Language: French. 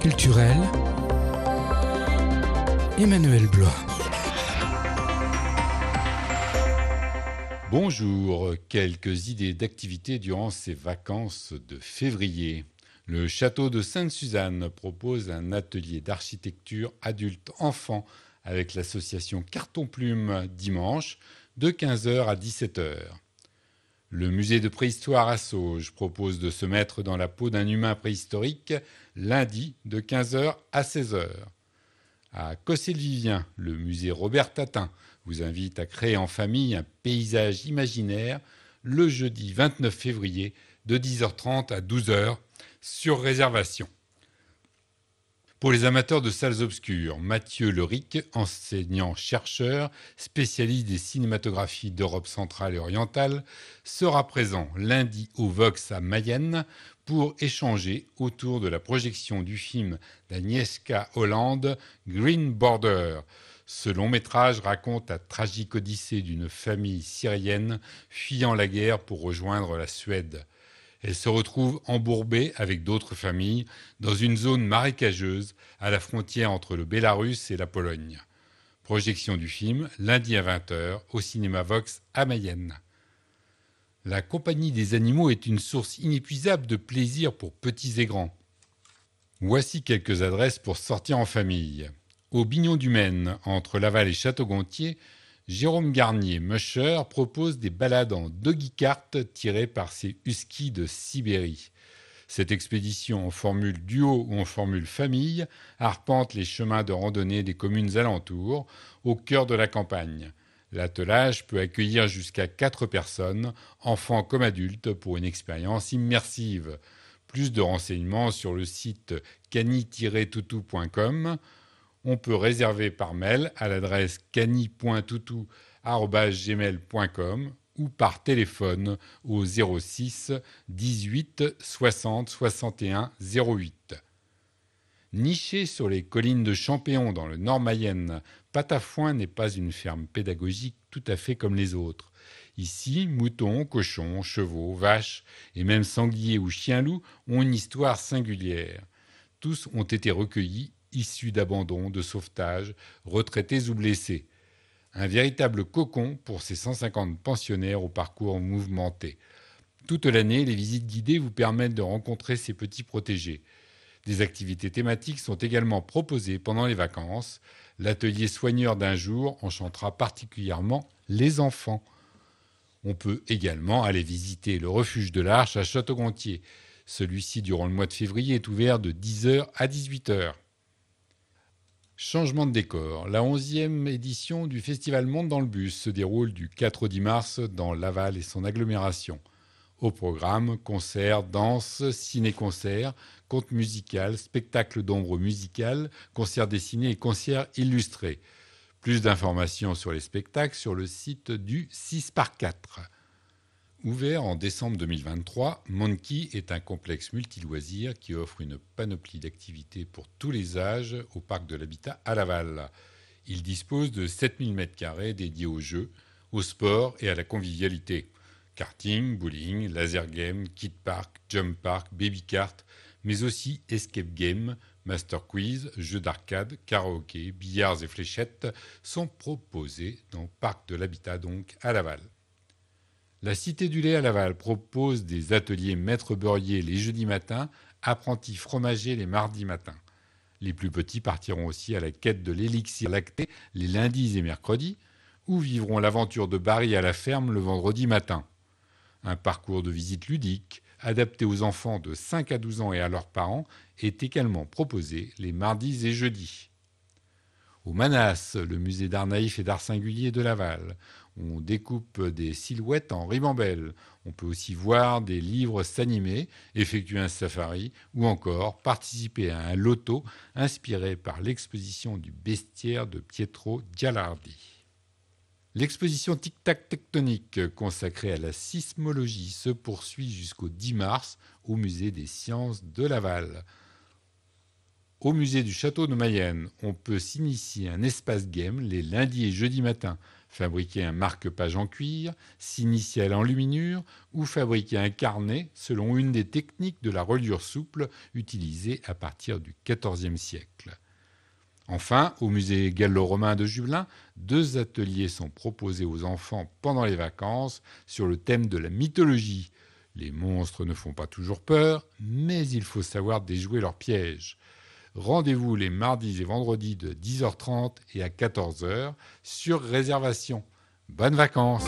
culturelle, Emmanuel Blois. Bonjour, quelques idées d'activités durant ces vacances de février. Le château de Sainte-Suzanne propose un atelier d'architecture adulte-enfant avec l'association Carton Plume dimanche de 15h à 17h. Le musée de préhistoire à Sauge propose de se mettre dans la peau d'un humain préhistorique lundi de 15h à 16h. À Cossé-le-Vivien, le musée Robert Tatin vous invite à créer en famille un paysage imaginaire le jeudi 29 février de 10h30 à 12h sur réservation. Pour les amateurs de salles obscures, Mathieu Leric, enseignant-chercheur, spécialiste des cinématographies d'Europe centrale et orientale, sera présent lundi au Vox à Mayenne pour échanger autour de la projection du film d'Agnieszka Hollande, Green Border. Ce long métrage raconte la tragique odyssée d'une famille syrienne fuyant la guerre pour rejoindre la Suède. Elle se retrouve embourbée avec d'autres familles dans une zone marécageuse à la frontière entre le Bélarus et la Pologne. Projection du film lundi à 20h au cinéma Vox à Mayenne. La compagnie des animaux est une source inépuisable de plaisir pour petits et grands. Voici quelques adresses pour sortir en famille. Au Bignon du Maine, entre Laval et Château-Gontier, Jérôme Garnier, musher, propose des balades en doggy cart tirées par ses huskies de Sibérie. Cette expédition en formule duo ou en formule famille arpente les chemins de randonnée des communes alentours, au cœur de la campagne. L'attelage peut accueillir jusqu'à quatre personnes, enfants comme adultes, pour une expérience immersive. Plus de renseignements sur le site cani-toutou.com on peut réserver par mail à l'adresse cani.toutou.gmail.com ou par téléphone au 06 18 60 61 08. Niché sur les collines de Champéon dans le Nord Mayenne, Patafoin n'est pas une ferme pédagogique tout à fait comme les autres. Ici, moutons, cochons, chevaux, vaches et même sangliers ou chiens-loups ont une histoire singulière. Tous ont été recueillis issus d'abandon, de sauvetage, retraités ou blessés. Un véritable cocon pour ces 150 pensionnaires au parcours mouvementé. Toute l'année, les visites guidées vous permettent de rencontrer ces petits protégés. Des activités thématiques sont également proposées pendant les vacances. L'atelier soigneur d'un jour enchantera particulièrement les enfants. On peut également aller visiter le refuge de l'Arche à Château-Gontier. Celui-ci, durant le mois de février, est ouvert de 10h à 18h. Changement de décor. La 11e édition du Festival Monde dans le bus se déroule du 4 au 10 mars dans Laval et son agglomération. Au programme, concerts, danses, ciné-concerts, contes musicales, spectacles d'ombre musicales, concerts dessinés et concerts illustrés. Plus d'informations sur les spectacles sur le site du 6 par 4. Ouvert en décembre 2023, Monkey est un complexe multiloisirs qui offre une panoplie d'activités pour tous les âges au parc de l'habitat à Laval. Il dispose de 7000 m2 dédiés aux jeux, au sport et à la convivialité. Karting, bowling, laser game, kid park, jump park, baby kart, mais aussi escape game, master quiz, jeux d'arcade, karaoké, billards et fléchettes sont proposés dans parc de l'habitat donc à Laval. La Cité du lait à Laval propose des ateliers maître beurrier les jeudis matins, apprentis fromagers les mardis matins. Les plus petits partiront aussi à la quête de l'élixir lacté les lundis et mercredis, ou vivront l'aventure de Barry à la ferme le vendredi matin. Un parcours de visite ludique, adapté aux enfants de 5 à 12 ans et à leurs parents, est également proposé les mardis et jeudis. Au Manas, le musée d'art naïf et d'art singulier de Laval, on découpe des silhouettes en ribambelle. On peut aussi voir des livres s'animer, effectuer un safari ou encore participer à un loto inspiré par l'exposition du bestiaire de Pietro Gialardi. L'exposition Tic-Tac tectonique consacrée à la sismologie se poursuit jusqu'au 10 mars au musée des sciences de Laval. Au musée du château de Mayenne, on peut s'initier un espace game les lundis et jeudis matins fabriquer un marque-page en cuir, s'initier à l'enluminure ou fabriquer un carnet selon une des techniques de la reliure souple utilisée à partir du XIVe siècle. Enfin, au musée gallo-romain de Jubelin, deux ateliers sont proposés aux enfants pendant les vacances sur le thème de la mythologie. Les monstres ne font pas toujours peur, mais il faut savoir déjouer leurs pièges. Rendez-vous les mardis et vendredis de 10h30 et à 14h sur réservation. Bonnes vacances